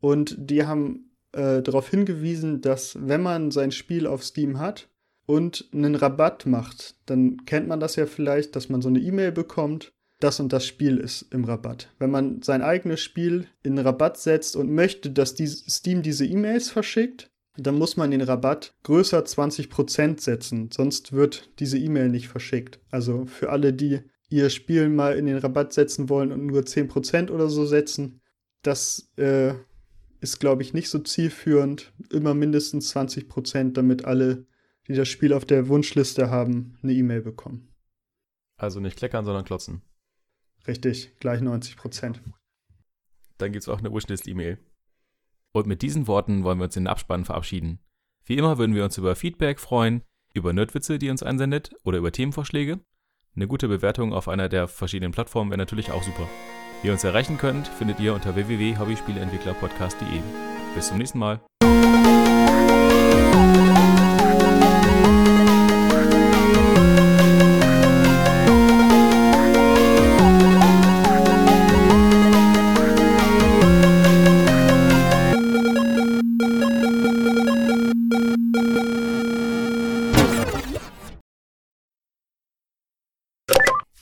und die haben äh, darauf hingewiesen, dass wenn man sein Spiel auf Steam hat und einen Rabatt macht, dann kennt man das ja vielleicht, dass man so eine E-Mail bekommt, das und das Spiel ist im Rabatt. Wenn man sein eigenes Spiel in Rabatt setzt und möchte, dass die Steam diese E-Mails verschickt, dann muss man den Rabatt größer 20% setzen, sonst wird diese E-Mail nicht verschickt. Also für alle, die ihr Spiel mal in den Rabatt setzen wollen und nur 10% oder so setzen, das äh, ist, glaube ich, nicht so zielführend. Immer mindestens 20 Prozent, damit alle, die das Spiel auf der Wunschliste haben, eine E-Mail bekommen. Also nicht kleckern, sondern klotzen. Richtig, gleich 90 Prozent. Dann gibt es auch eine Wishlist-E-Mail. Und mit diesen Worten wollen wir uns in den Abspann verabschieden. Wie immer würden wir uns über Feedback freuen, über Nerdwitze, die ihr uns einsendet oder über Themenvorschläge. Eine gute Bewertung auf einer der verschiedenen Plattformen wäre natürlich auch super. Wie ihr uns erreichen könnt, findet ihr unter www.hobbyspieleentwicklerpodcast.de. Bis zum nächsten Mal.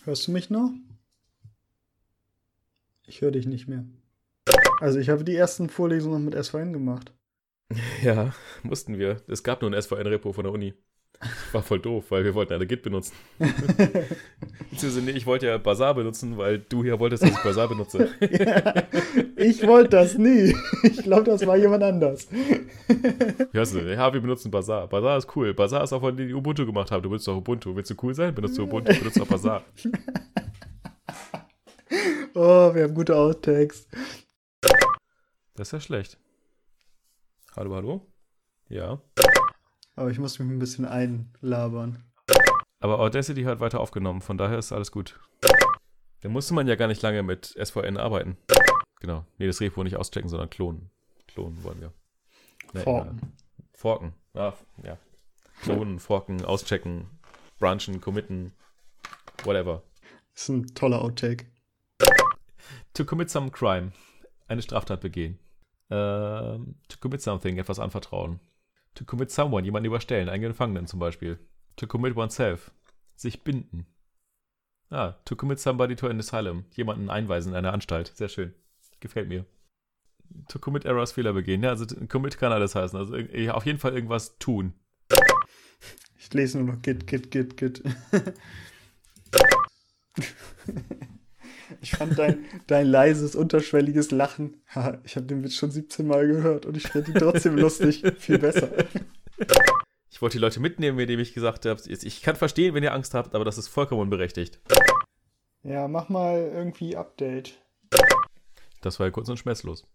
Hörst du mich noch? Ich höre dich nicht mehr. Also ich habe die ersten Vorlesungen noch mit SVN gemacht. Ja, mussten wir. Es gab nur ein SVN-Repo von der Uni. War voll doof, weil wir wollten eine Git benutzen. Beziehungsweise nee, ich wollte ja Bazaar benutzen, weil du hier wolltest, dass ich Bazaar benutze. ja, ich wollte das nie. Ich glaube, das war jemand anders. Hörst du, ja, wir benutzen Bazaar. Bazaar ist cool. Bazaar ist auch, von denen die Ubuntu gemacht haben. Du benutzt doch Ubuntu. Willst du cool sein? Benutzt du Ubuntu, benutzt auch Bazaar. oh, wir haben gute Outtakes. Das ist ja schlecht. Hallo, hallo? Ja. Aber ich muss mich ein bisschen einlabern. Aber Audacity hat weiter aufgenommen, von daher ist alles gut. Da musste man ja gar nicht lange mit SVN arbeiten. Genau. Nee, das Repo nicht auschecken, sondern klonen. Klonen wollen wir. Nee, forken. Ja. Forken. Ah, ja. Klonen, forken, auschecken, branchen, committen, whatever. Das ist ein toller Outtake. To commit some crime. Eine Straftat begehen. Uh, to commit something, etwas anvertrauen. To commit someone, jemanden überstellen, einen Gefangenen zum Beispiel. To commit oneself, sich binden. Ah, to commit somebody to an asylum, jemanden einweisen in eine Anstalt. Sehr schön. Gefällt mir. To commit errors, Fehler begehen. Ja, also commit kann alles heißen. Also auf jeden Fall irgendwas tun. Ich lese nur noch git, git, git, git. Ich fand dein, dein leises, unterschwelliges Lachen. ich habe den Witz schon 17 Mal gehört und ich finde ihn trotzdem lustig. Viel besser. Ich wollte die Leute mitnehmen, indem ich gesagt habe, ich kann verstehen, wenn ihr Angst habt, aber das ist vollkommen unberechtigt. Ja, mach mal irgendwie Update. Das war ja kurz und schmerzlos.